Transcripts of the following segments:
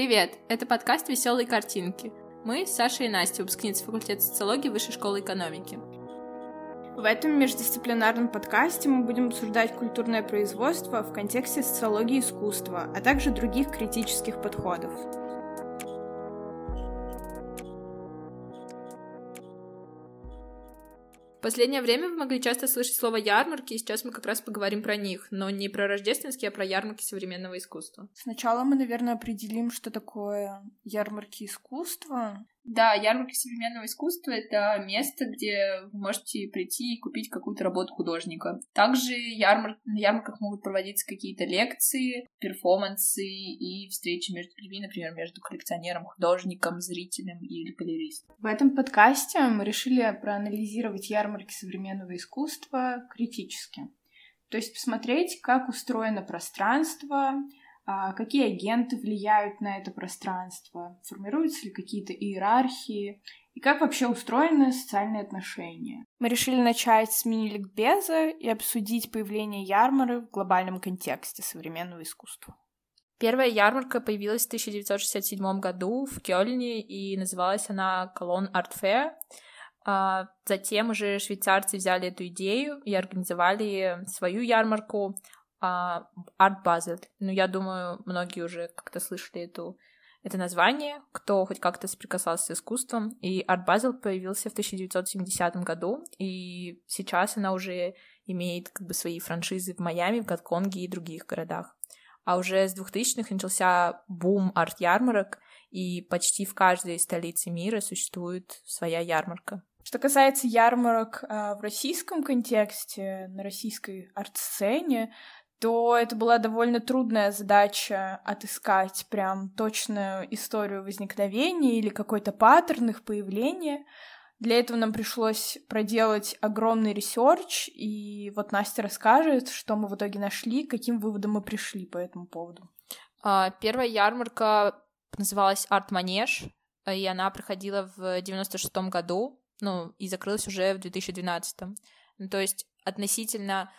Привет! Это подкаст «Веселые картинки». Мы, Саша и Настя, выпускницы факультета социологии Высшей школы экономики. В этом междисциплинарном подкасте мы будем обсуждать культурное производство в контексте социологии искусства, а также других критических подходов. Последнее время вы могли часто слышать слово «ярмарки», и сейчас мы как раз поговорим про них, но не про рождественские, а про ярмарки современного искусства. Сначала мы, наверное, определим, что такое ярмарки искусства. Да, ярмарки современного искусства — это место, где вы можете прийти и купить какую-то работу художника. Также ярмар... на ярмарках могут проводиться какие-то лекции, перформансы и встречи между людьми, например, между коллекционером, художником, зрителем или галеристом. В этом подкасте мы решили проанализировать ярмарки современного искусства критически. То есть посмотреть, как устроено пространство, какие агенты влияют на это пространство, формируются ли какие-то иерархии, и как вообще устроены социальные отношения. Мы решили начать с мини-ликбеза и обсудить появление ярмары в глобальном контексте современного искусства. Первая ярмарка появилась в 1967 году в Кёльне, и называлась она Колон Арт Fair. А затем уже швейцарцы взяли эту идею и организовали свою ярмарку Арт Базель. Ну, я думаю, многие уже как-то слышали эту, это название, кто хоть как-то соприкасался с искусством. И Арт Базел появился в 1970 году, и сейчас она уже имеет как бы свои франшизы в Майами, в Гонконге и других городах. А уже с 2000-х начался бум арт-ярмарок, и почти в каждой столице мира существует своя ярмарка. Что касается ярмарок э, в российском контексте, на российской арт-сцене, то это была довольно трудная задача отыскать прям точную историю возникновения или какой-то паттерн их появления. Для этого нам пришлось проделать огромный research, и вот Настя расскажет, что мы в итоге нашли, каким выводам мы пришли по этому поводу. А, первая ярмарка называлась «Арт Манеж», и она проходила в 96 году, ну, и закрылась уже в 2012. Ну, то есть относительно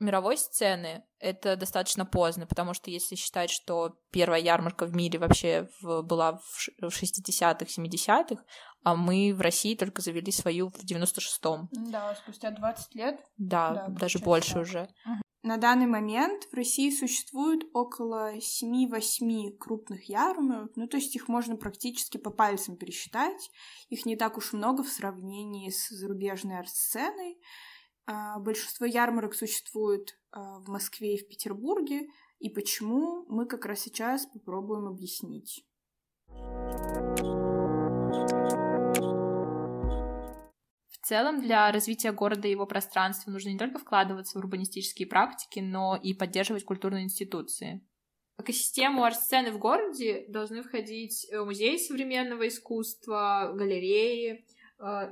мировой сцены это достаточно поздно, потому что если считать, что первая ярмарка в мире вообще в, была в 60-х, 70-х, а мы в России только завели свою в 96-м. Да, спустя 20 лет. Да, да даже больше так. уже. Угу. На данный момент в России существует около 7-8 крупных ярмарок, ну то есть их можно практически по пальцам пересчитать. Их не так уж много в сравнении с зарубежной арт-сценой. А, большинство ярмарок существует а, в Москве и в Петербурге, и почему мы как раз сейчас попробуем объяснить. В целом, для развития города и его пространства нужно не только вкладываться в урбанистические практики, но и поддерживать культурные институции. В экосистему арт-сцены в городе должны входить э, музеи современного искусства, галереи,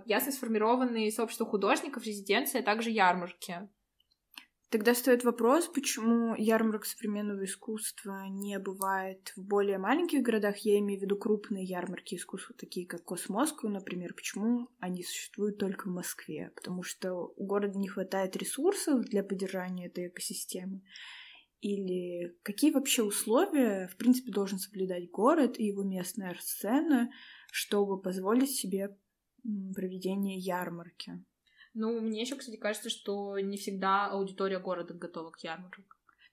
ясно сформированные сообщества художников, резиденции, а также ярмарки. Тогда стоит вопрос, почему ярмарок современного искусства не бывает в более маленьких городах, я имею в виду крупные ярмарки искусства, такие как Космоску, например, почему они существуют только в Москве? Потому что у города не хватает ресурсов для поддержания этой экосистемы? Или какие вообще условия, в принципе, должен соблюдать город и его местная сцена, чтобы позволить себе проведения ярмарки. Ну, мне еще, кстати, кажется, что не всегда аудитория города готова к ярмаркам.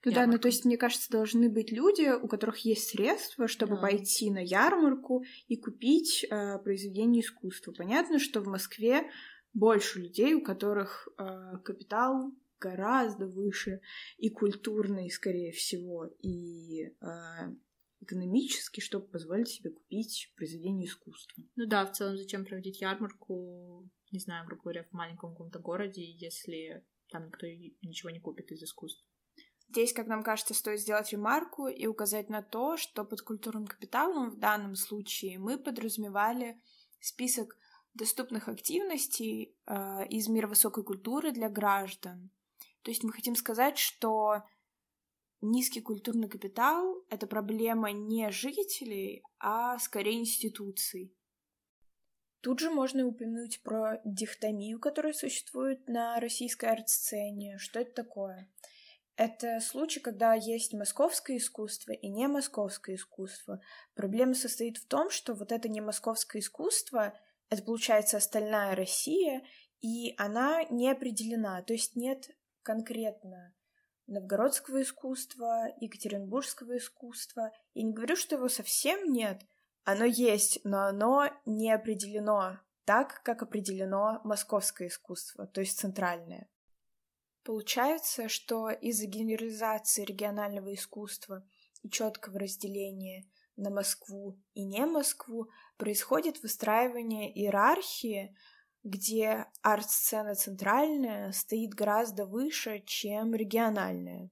Ну да, ну то есть, мне кажется, должны быть люди, у которых есть средства, чтобы да. пойти на ярмарку и купить э, произведение искусства. Понятно, что в Москве больше людей, у которых э, капитал гораздо выше и культурный, скорее всего, и э, экономически, чтобы позволить себе купить произведение искусства. Ну да, в целом, зачем проводить ярмарку, не знаю, грубо говоря, в маленьком каком-то городе, если там никто ничего не купит из искусства. Здесь, как нам кажется, стоит сделать ремарку и указать на то, что под культурным капиталом в данном случае мы подразумевали список доступных активностей э, из мира высокой культуры для граждан. То есть мы хотим сказать, что низкий культурный капитал — это проблема не жителей, а скорее институций. Тут же можно упомянуть про дихтомию, которая существует на российской арт-сцене. Что это такое? Это случай, когда есть московское искусство и не московское искусство. Проблема состоит в том, что вот это не московское искусство, это получается остальная Россия, и она не определена, то есть нет конкретно новгородского искусства, екатеринбургского искусства. Я не говорю, что его совсем нет, оно есть, но оно не определено так, как определено московское искусство, то есть центральное. Получается, что из-за генерализации регионального искусства и четкого разделения на Москву и не Москву происходит выстраивание иерархии, где арт-сцена центральная стоит гораздо выше, чем региональная.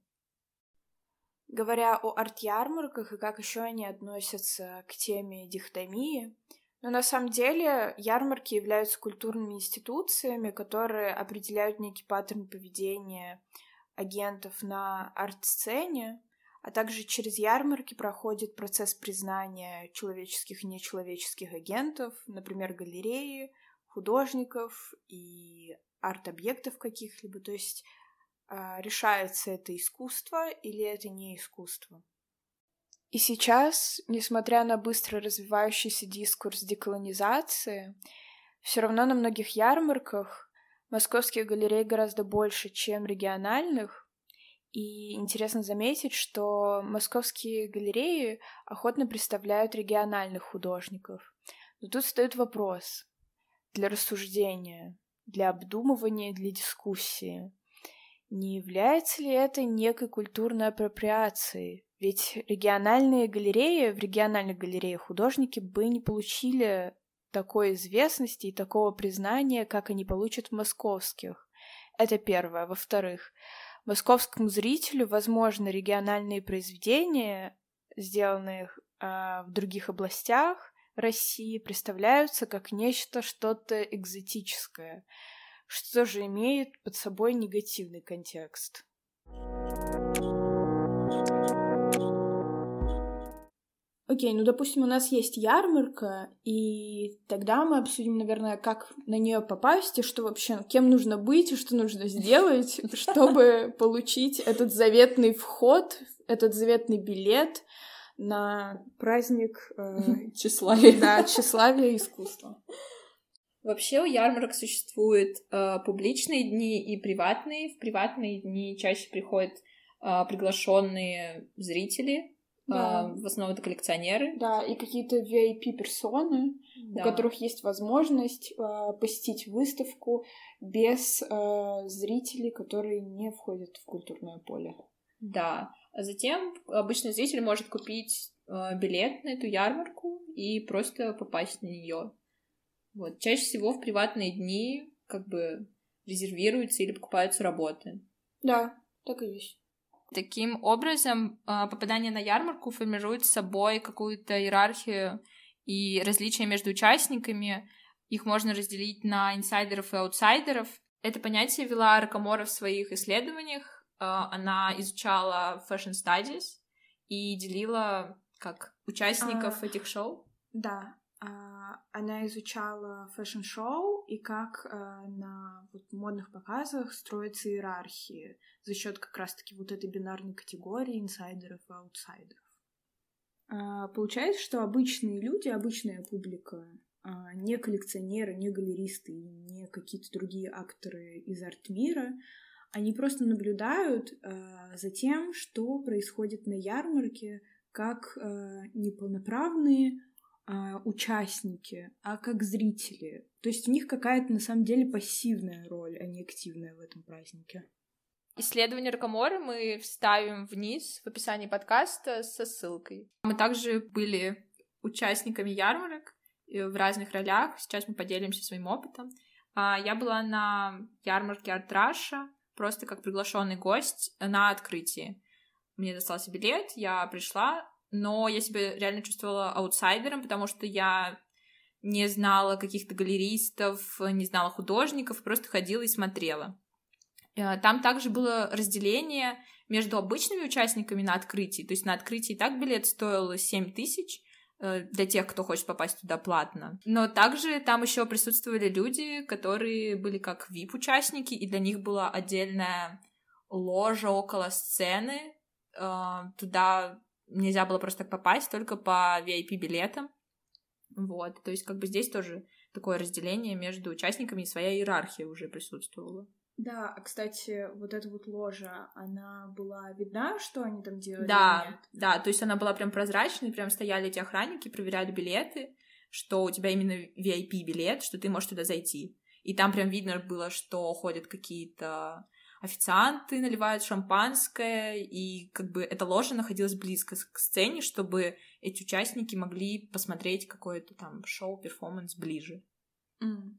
Говоря о арт-ярмарках и как еще они относятся к теме дихотомии, но на самом деле ярмарки являются культурными институциями, которые определяют некий паттерн поведения агентов на арт-сцене, а также через ярмарки проходит процесс признания человеческих и нечеловеческих агентов, например, галереи, художников и арт-объектов каких-либо. То есть а, решается это искусство или это не искусство. И сейчас, несмотря на быстро развивающийся дискурс деколонизации, все равно на многих ярмарках московских галерей гораздо больше, чем региональных. И интересно заметить, что московские галереи охотно представляют региональных художников. Но тут встает вопрос для рассуждения, для обдумывания, для дискуссии. Не является ли это некой культурной апроприацией ведь региональные галереи, в региональных галереях художники бы не получили такой известности и такого признания, как они получат в московских. Это первое. Во-вторых, московскому зрителю, возможно, региональные произведения, сделанные э, в других областях России, представляются как нечто что-то экзотическое, что же имеет под собой негативный контекст. Окей, ну допустим, у нас есть ярмарка, и тогда мы обсудим, наверное, как на нее попасть, и что вообще, кем нужно быть, и что нужно сделать, чтобы получить этот заветный вход, этот заветный билет на праздник э, тщеславия. Да, тщеславия искусства. Вообще у ярмарок существуют э, публичные дни и приватные. В приватные дни чаще приходят э, приглашенные зрители, да. А, в основном это коллекционеры. Да, и какие-то VIP-персоны, да. у которых есть возможность э, посетить выставку без э, зрителей, которые не входят в культурное поле. Да. А затем обычный зритель может купить э, билет на эту ярмарку и просто попасть на нее. Вот. Чаще всего в приватные дни как бы резервируются или покупаются работы. Да, так и есть. Таким образом, а, попадание на ярмарку формирует собой какую-то иерархию и различия между участниками. Их можно разделить на инсайдеров и аутсайдеров. Это понятие вела Ракамора в своих исследованиях. А, она изучала fashion studies и делила как участников а, этих шоу. Да, а, она изучала fashion-шоу и как а, на вот, модных показах строятся иерархии за счет как раз-таки вот этой бинарной категории инсайдеров и аутсайдеров. А, получается, что обычные люди, обычная публика, не коллекционеры, не галеристы не какие-то другие акторы из арт-мира, они просто наблюдают за тем, что происходит на ярмарке, как неполноправные а, участники, а как зрители. То есть у них какая-то на самом деле пассивная роль, а не активная в этом празднике. Исследование Рокоморы мы вставим вниз в описании подкаста со ссылкой. Мы также были участниками ярмарок в разных ролях. Сейчас мы поделимся своим опытом. А, я была на ярмарке Артраша, просто как приглашенный гость на открытии. Мне достался билет, я пришла, но я себя реально чувствовала аутсайдером, потому что я не знала каких-то галеристов, не знала художников, просто ходила и смотрела. Э, там также было разделение между обычными участниками на открытии. То есть на открытии так билет стоил 7 тысяч для тех, кто хочет попасть туда платно. Но также там еще присутствовали люди, которые были как VIP-участники, и для них была отдельная ложа около сцены. Э, туда нельзя было просто так попасть, только по VIP-билетам. Вот, то есть как бы здесь тоже такое разделение между участниками, и своя иерархия уже присутствовала. Да, а кстати, вот эта вот ложа, она была видна, что они там делали? Да, да, то есть она была прям прозрачной, прям стояли эти охранники, проверяли билеты, что у тебя именно VIP-билет, что ты можешь туда зайти. И там прям видно было, что ходят какие-то официанты, наливают шампанское, и как бы эта ложа находилась близко к сцене, чтобы эти участники могли посмотреть какое-то там шоу, перформанс ближе.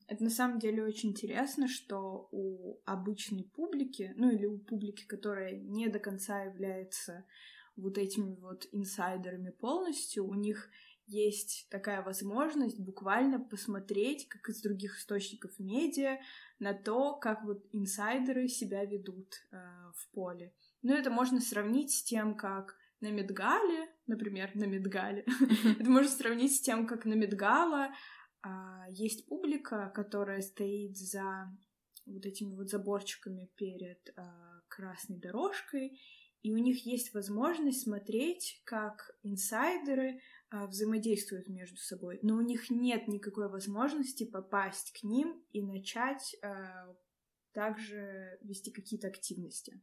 Это на самом деле очень интересно, что у обычной публики, ну или у публики, которая не до конца является вот этими вот инсайдерами полностью, у них есть такая возможность буквально посмотреть, как из других источников медиа, на то, как вот инсайдеры себя ведут э, в поле. Ну, это можно сравнить с тем, как на Медгале, например, на Медгале, это можно сравнить с тем, как на Медгала есть публика, которая стоит за вот этими вот заборчиками перед а, красной дорожкой, и у них есть возможность смотреть, как инсайдеры а, взаимодействуют между собой, но у них нет никакой возможности попасть к ним и начать а, также вести какие-то активности.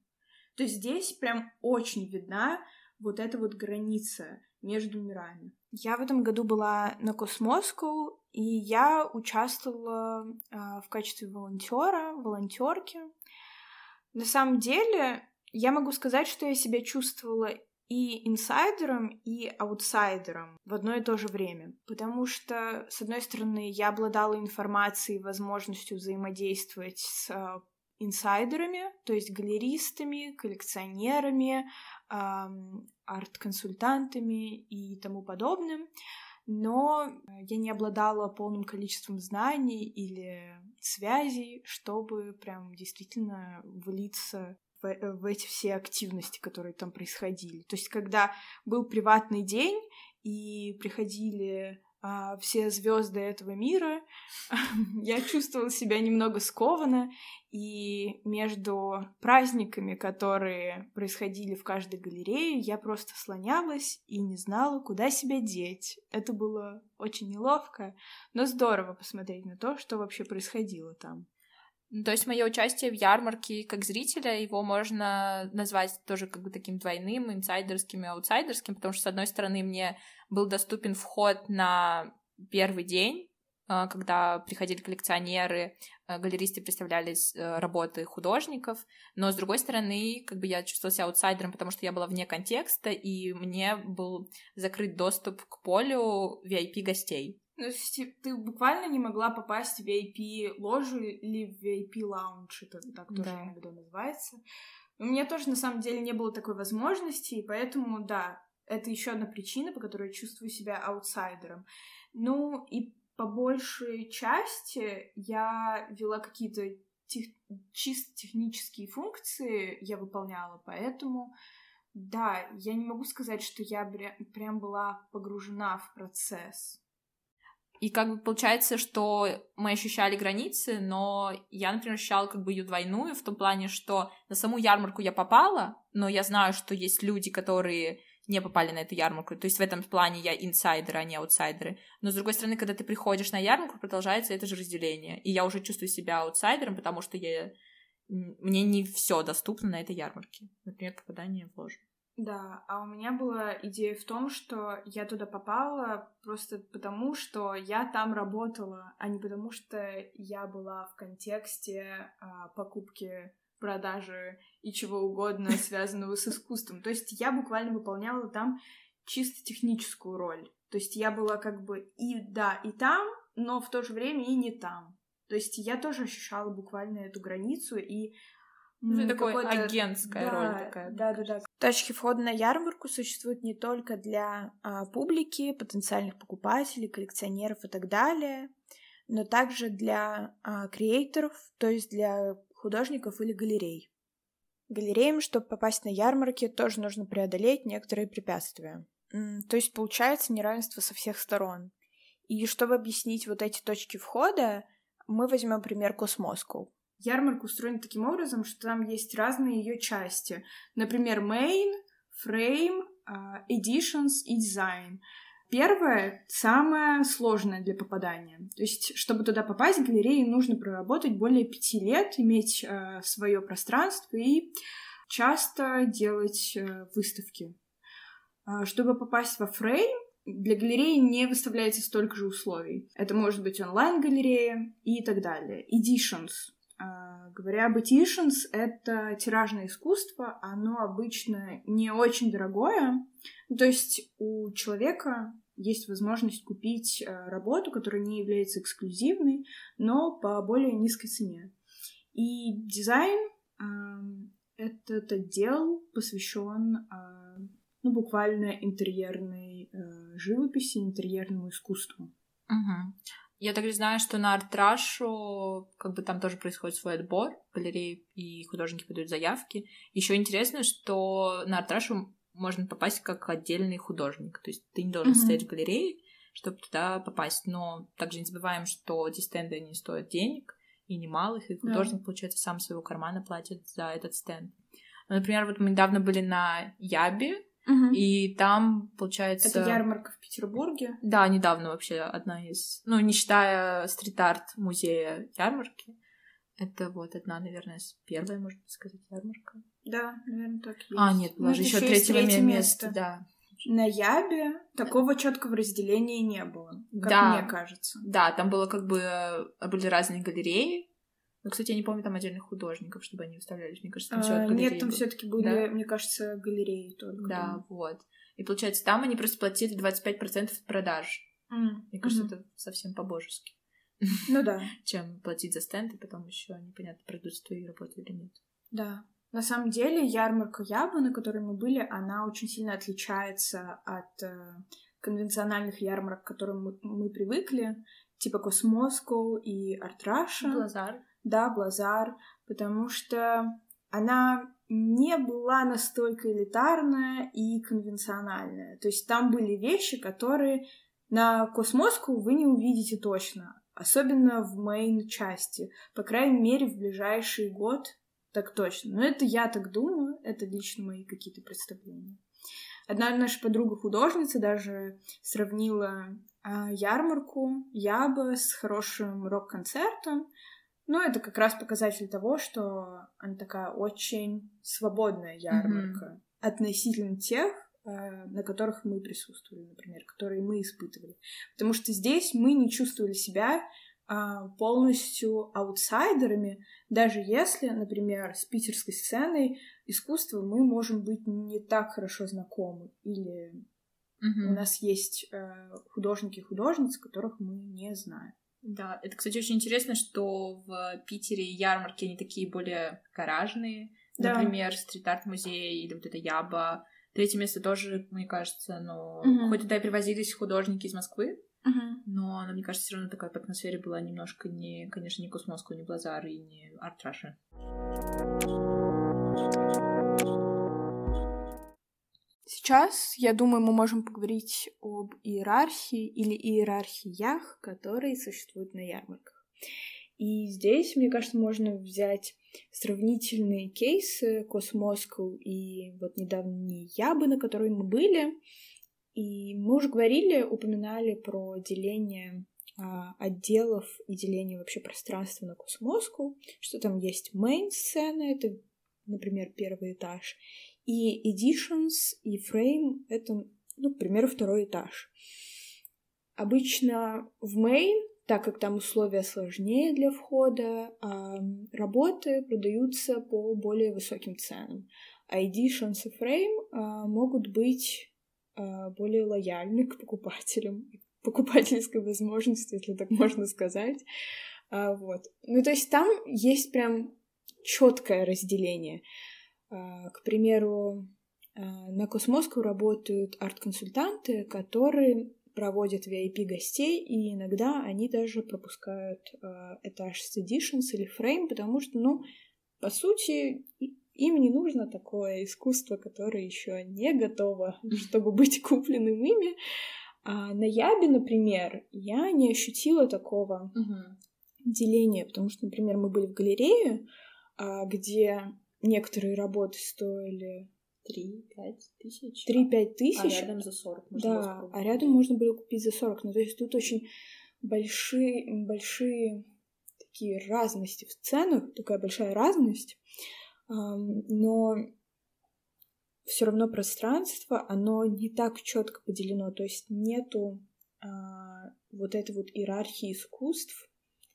То есть здесь прям очень видна вот эта вот граница между мирами. Я в этом году была на Космоску, и я участвовала э, в качестве волонтера, волонтерки. На самом деле, я могу сказать, что я себя чувствовала и инсайдером, и аутсайдером в одно и то же время. Потому что, с одной стороны, я обладала информацией, возможностью взаимодействовать с э, инсайдерами, то есть галеристами, коллекционерами, арт-консультантами и тому подобным, но я не обладала полным количеством знаний или связей, чтобы прям действительно влиться в, в эти все активности, которые там происходили. То есть, когда был приватный день и приходили а, все звезды этого мира, я чувствовала себя немного скованно, и между праздниками, которые происходили в каждой галерее, я просто слонялась и не знала, куда себя деть. Это было очень неловко, но здорово посмотреть на то, что вообще происходило там. То есть мое участие в ярмарке как зрителя, его можно назвать тоже как бы таким двойным, инсайдерским и аутсайдерским, потому что, с одной стороны, мне был доступен вход на первый день, а, когда приходили коллекционеры, а, галеристы представляли э, работы художников, но с другой стороны, как бы я чувствовала себя аутсайдером, потому что я была вне контекста, и мне был закрыт доступ к полю VIP-гостей. Ну, то есть ты буквально не могла попасть в VIP-ложу или в VIP-лаунж, это так тоже да. иногда называется. У меня тоже, на самом деле, не было такой возможности, и поэтому, да, это еще одна причина, по которой я чувствую себя аутсайдером. Ну, и по большей части я вела какие-то тех... чисто технические функции, я выполняла, поэтому, да, я не могу сказать, что я прям была погружена в процесс. И как бы получается, что мы ощущали границы, но я, например, ощущала как бы ее двойную в том плане, что на саму ярмарку я попала, но я знаю, что есть люди, которые не попали на эту ярмарку. То есть в этом плане я инсайдеры, а не аутсайдеры. Но с другой стороны, когда ты приходишь на ярмарку, продолжается это же разделение. И я уже чувствую себя аутсайдером, потому что я... мне не все доступно на этой ярмарке. Например, попадание в ложу. Да, а у меня была идея в том, что я туда попала просто потому, что я там работала, а не потому, что я была в контексте а, покупки, продажи и чего угодно, связанного с искусством. То есть я буквально выполняла там чисто техническую роль. То есть я была как бы и да, и там, но в то же время и не там. То есть я тоже ощущала буквально эту границу и ну, такой агентская да, роль такая. Да, да, да. Точки входа на ярмарку существуют не только для а, публики, потенциальных покупателей, коллекционеров и так далее, но также для а, креаторов, то есть для художников или галерей. Галереям, чтобы попасть на ярмарки, тоже нужно преодолеть некоторые препятствия. То есть получается неравенство со всех сторон. И чтобы объяснить вот эти точки входа, мы возьмем пример Cosmoscow. Ярмарка устроена таким образом, что там есть разные ее части. Например, main, frame, а, editions и design. Первое самое сложное для попадания. То есть, чтобы туда попасть, галерее нужно проработать более пяти лет, иметь э, свое пространство и часто делать э, выставки. Э, чтобы попасть во фрейм, для галереи не выставляется столько же условий. Это может быть онлайн-галерея и так далее. Editions. Э, говоря об editions, это тиражное искусство. Оно обычно не очень дорогое. То есть у человека есть возможность купить э, работу, которая не является эксклюзивной, но по более низкой цене. И дизайн этот отдел посвящен э, ну, буквально интерьерной живописи, интерьерному искусству. Угу. Я также знаю, что на Артрашу как бы там тоже происходит свой отбор, галереи и художники подают заявки. Еще интересно, что на Артрашу можно попасть как отдельный художник. То есть ты не должен mm-hmm. стоять в галерее, чтобы туда попасть. Но также не забываем, что эти стенды не стоят денег, и немалых, и художник, yeah. получается, сам своего кармана платит за этот стенд. Ну, например, вот мы недавно были на Ябе, Угу. И там, получается... Это ярмарка в Петербурге? Да, недавно вообще одна из... Ну, не считая стрит-арт музея ярмарки. Это вот одна, наверное, первая, можно сказать, ярмарка. Да, наверное, так есть. А, нет, была же еще третьего места, место, да. На Ябе такого четкого разделения не было, как да, мне кажется. Да, там было как бы э, были разные галереи. Но, кстати, я не помню там отдельных художников, чтобы они выставлялись. Мне кажется, там а, все Нет, там все-таки были, да? мне кажется, галереи только. Да, там. вот. И получается, там они просто платили 25% от продаж. Mm. Мне кажется, mm-hmm. это совсем по-божески. Ну да. Чем платить за стенд, и потом еще непонятно, пройдут твои работы или нет. Да. На самом деле, ярмарка Яба, на которой мы были, она очень сильно отличается от э, конвенциональных ярмарок, к которым мы, мы привыкли, типа Космоско и Артраша. Блазар. Да, Блазар, потому что она не была настолько элитарная и конвенциональная. То есть там были вещи, которые на Космоску вы не увидите точно, особенно в мейн-части. По крайней мере, в ближайший год так точно. Но это я так думаю, это лично мои какие-то представления. Одна наша подруга-художница даже сравнила а, ярмарку Яба с хорошим рок-концертом. Ну, это как раз показатель того, что она такая очень свободная ярмарка mm-hmm. относительно тех, а, на которых мы присутствовали, например, которые мы испытывали. Потому что здесь мы не чувствовали себя а, полностью аутсайдерами, даже если, например, с питерской сценой искусства мы можем быть не так хорошо знакомы, или mm-hmm. у нас есть э, художники и художницы, которых мы не знаем. Да, это, кстати, очень интересно, что в Питере ярмарки они такие более гаражные, да. например, стрит-арт-музей или вот это Яба. Третье место тоже, мне кажется, но mm-hmm. хоть туда и привозились художники из Москвы, Uh-huh. Но она, мне кажется, все равно такая по атмосфере была немножко не, конечно, не Cosmoscow, не Блазар и не Art Russia. Сейчас, я думаю, мы можем поговорить об иерархии или иерархиях, которые существуют на ярмарках. И здесь, мне кажется, можно взять сравнительные кейсы Cosmoscow и вот недавние Ябы, на которой мы были, и мы уже говорили, упоминали про деление а, отделов и деление вообще пространства на Cosmoscow, что там есть main-сцена, это, например, первый этаж, и editions, и frame — это, ну, к примеру, второй этаж. Обычно в main, так как там условия сложнее для входа, а работы продаются по более высоким ценам. А editions и frame а, могут быть а, более лояльны к покупателям, покупательской возможности, если так можно сказать. Вот. Ну, то есть там есть прям четкое разделение. А, к примеру, на Космоску работают арт-консультанты, которые проводят VIP-гостей, и иногда они даже пропускают этаж с Editions или Frame, потому что, ну, по сути, им не нужно такое искусство, которое еще не готово, чтобы быть купленным ими. А на Ябе, например, я не ощутила такого uh деление, потому что, например, мы были в галерее, а, где некоторые работы стоили 3-5 тысяч. 3-5 тысяч. А рядом за 40 можно Да, а рядом можно было купить за 40. Ну, то есть тут очень большие, большие такие разности в ценах, такая большая разность, но все равно пространство, оно не так четко поделено, то есть нету а, вот этой вот иерархии искусств,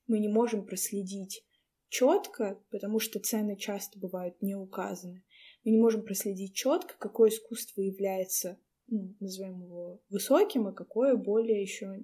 мы не можем проследить четко, потому что цены часто бывают не указаны. Мы не можем проследить четко, какое искусство является, ну, назовем его высоким, а какое более еще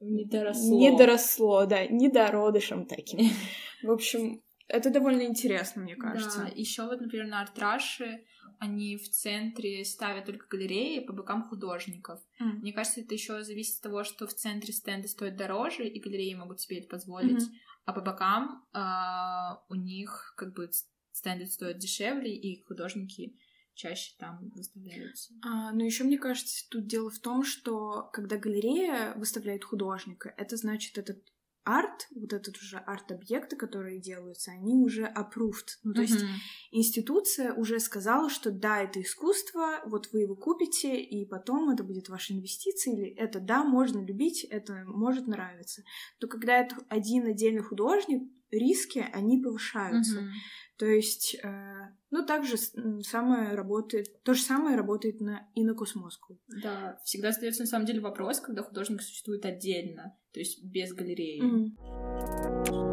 не доросло. Не доросло, да, не дородышем таким. В общем, это довольно интересно, мне кажется. Да, еще вот, например, на артраше они в центре ставят только галереи по бокам художников. Mm. Мне кажется, это еще зависит от того, что в центре стенды стоят дороже, и галереи могут себе это позволить, mm-hmm. а по бокам а, у них как бы стенды стоят дешевле, и художники чаще там выставляются. А, но еще мне кажется, тут дело в том, что когда галерея выставляет художника, это значит, этот арт, вот этот уже арт-объекты, которые делаются, они уже approved. Ну, то mm-hmm. есть институция уже сказала, что да, это искусство, вот вы его купите, и потом это будет ваша инвестиция, или это да, можно любить, это может нравиться. То когда это один отдельный художник, риски, они повышаются. Mm-hmm. То есть, э, ну, также самое работает, то же самое работает на, и на Космоску. Да, всегда остается на самом деле вопрос, когда художник существует отдельно, то есть без галереи. Mm.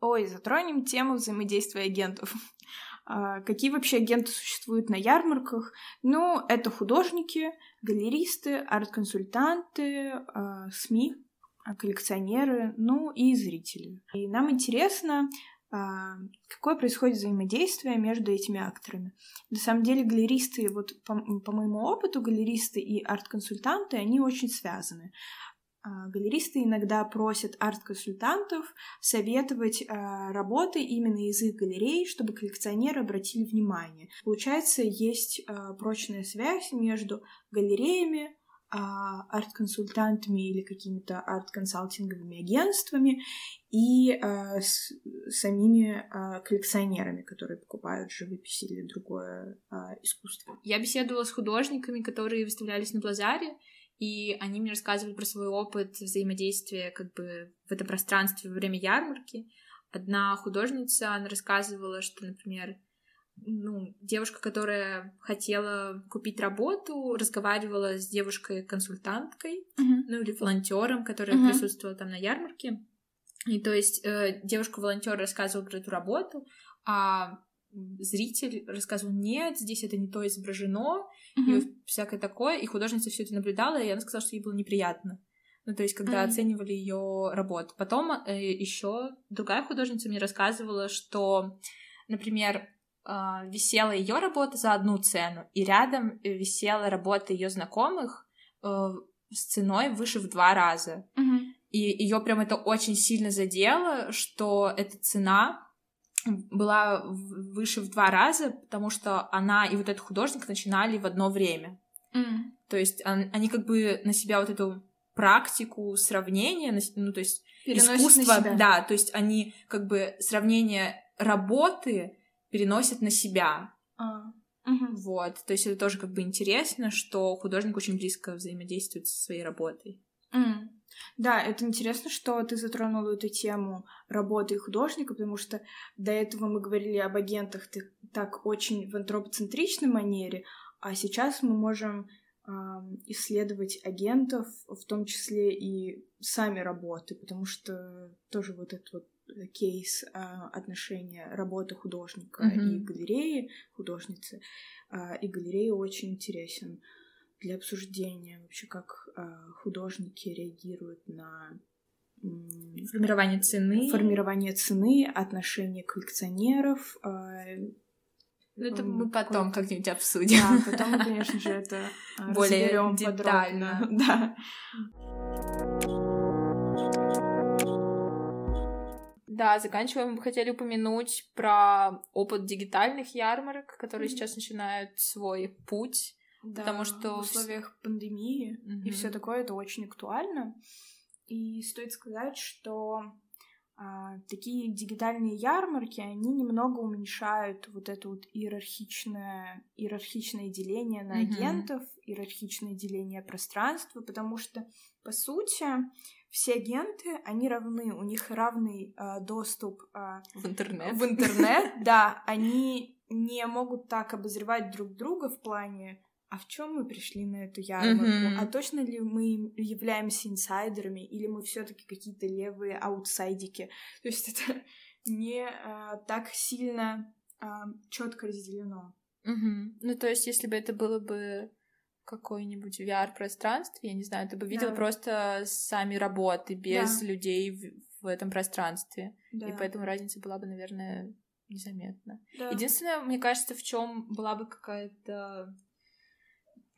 Ой, затронем тему взаимодействия агентов. А, какие вообще агенты существуют на ярмарках? Ну, это художники, галеристы, арт-консультанты, а, СМИ, коллекционеры, ну и зрители. И нам интересно, а, какое происходит взаимодействие между этими акторами. На самом деле галеристы, вот по, по моему опыту, галеристы и арт-консультанты, они очень связаны. А, галеристы иногда просят арт-консультантов советовать работы именно из их галерей, чтобы коллекционеры обратили внимание. Получается, есть прочная связь между галереями, а, арт-консультантами или какими-то арт-консалтинговыми агентствами и а, с самими а, коллекционерами, которые покупают живопись или другое а, искусство. Я беседовала с художниками, которые выставлялись на базаре, и они мне рассказывали про свой опыт взаимодействия как бы в этом пространстве во время ярмарки. Одна художница, она рассказывала, что, например, ну, девушка, которая хотела купить работу, разговаривала с девушкой-консультанткой, uh-huh. ну или волонтером, которая uh-huh. присутствовала там на ярмарке. И то есть э, девушка-волонтер рассказывала про эту работу, а зритель рассказывал, нет, здесь это не то изображено, uh-huh. и всякое такое. И художница все это наблюдала, и она сказала, что ей было неприятно. Ну, то есть, когда uh-huh. оценивали ее работу. Потом э, еще другая художница мне рассказывала, что, например, висела ее работа за одну цену, и рядом висела работа ее знакомых э, с ценой выше в два раза. Mm-hmm. И ее прям это очень сильно задело, что эта цена была выше в два раза, потому что она и вот этот художник начинали в одно время. Mm. То есть они как бы на себя вот эту практику сравнения, ну то есть Переносят искусство, да, то есть они как бы сравнение работы переносит на себя. А. Угу. Вот, то есть это тоже как бы интересно, что художник очень близко взаимодействует со своей работой. Mm. Да, это интересно, что ты затронула эту тему работы художника, потому что до этого мы говорили об агентах так очень в антропоцентричной манере, а сейчас мы можем э, исследовать агентов, в том числе и сами работы, потому что тоже вот этот вот кейс а, отношения работы художника mm-hmm. и галереи художницы, а, и галереи очень интересен для обсуждения вообще, как а, художники реагируют на формирование цены, формирование цены, отношение коллекционеров. Ну, это мы потом как-нибудь обсудим. Да, потом конечно же, это более детально. Да. Да, заканчивая, мы хотели упомянуть про опыт дигитальных ярмарок, которые mm-hmm. сейчас начинают свой путь. Да, потому что в условиях пандемии mm-hmm. и все такое это очень актуально. И стоит сказать, что а, такие дигитальные ярмарки, они немного уменьшают вот это вот иерархичное, иерархичное деление на mm-hmm. агентов, иерархичное деление пространства, потому что, по сути, все агенты, они равны, у них равный э, доступ э, в интернет. В интернет, да, они не могут так обозревать друг друга в плане а в чем мы пришли на эту ярмарку? Mm-hmm. А точно ли мы являемся инсайдерами, или мы все-таки какие-то левые аутсайдики? То есть это не а, так сильно а, четко разделено. Ну, то есть, если бы это было бы какое-нибудь VR-пространстве, я не знаю, ты бы видел да. просто сами работы без да. людей в, в этом пространстве. Да. И поэтому разница была бы, наверное, незаметна. Да. Единственное, мне кажется, в чем была бы какая-то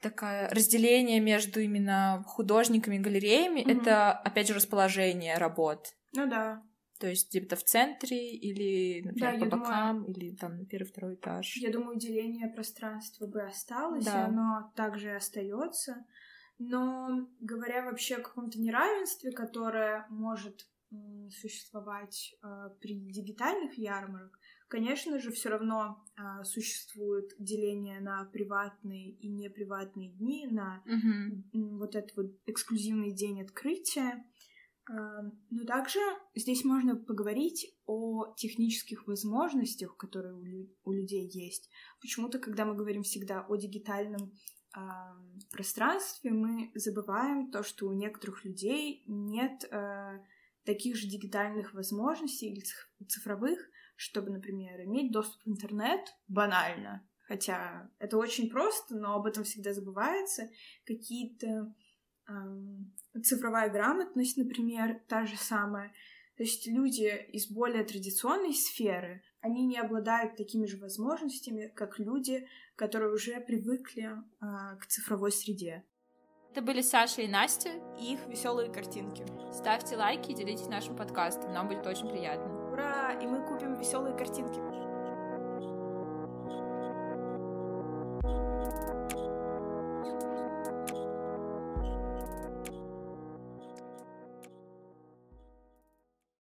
такое разделение между именно художниками и галереями, mm-hmm. это, опять же, расположение работ. Ну да. То есть где-то в центре или, например, да, по бокам, думаю, или там на первый, второй этаж. Я думаю, деление пространства бы осталось, да. и оно также остается. Но говоря вообще о каком-то неравенстве, которое может существовать э, при дигитальных ярмарках, Конечно же, все равно а, существует деление на приватные и неприватные дни, на угу. вот этот вот эксклюзивный день открытия. Но также здесь можно поговорить о технических возможностях, которые у, лю- у людей есть. Почему-то, когда мы говорим всегда о дигитальном пространстве, мы забываем то, что у некоторых людей нет а, таких же дигитальных возможностей или цифровых, чтобы, например, иметь доступ в интернет банально, хотя это очень просто, но об этом всегда забывается, какие-то цифровая грамотность, например, та же самая. То есть люди из более традиционной сферы, они не обладают такими же возможностями, как люди, которые уже привыкли э, к цифровой среде. Это были Саша и Настя и их веселые картинки. Ставьте лайки и делитесь нашим подкастом, нам будет очень приятно. Ура! И мы купим веселые картинки.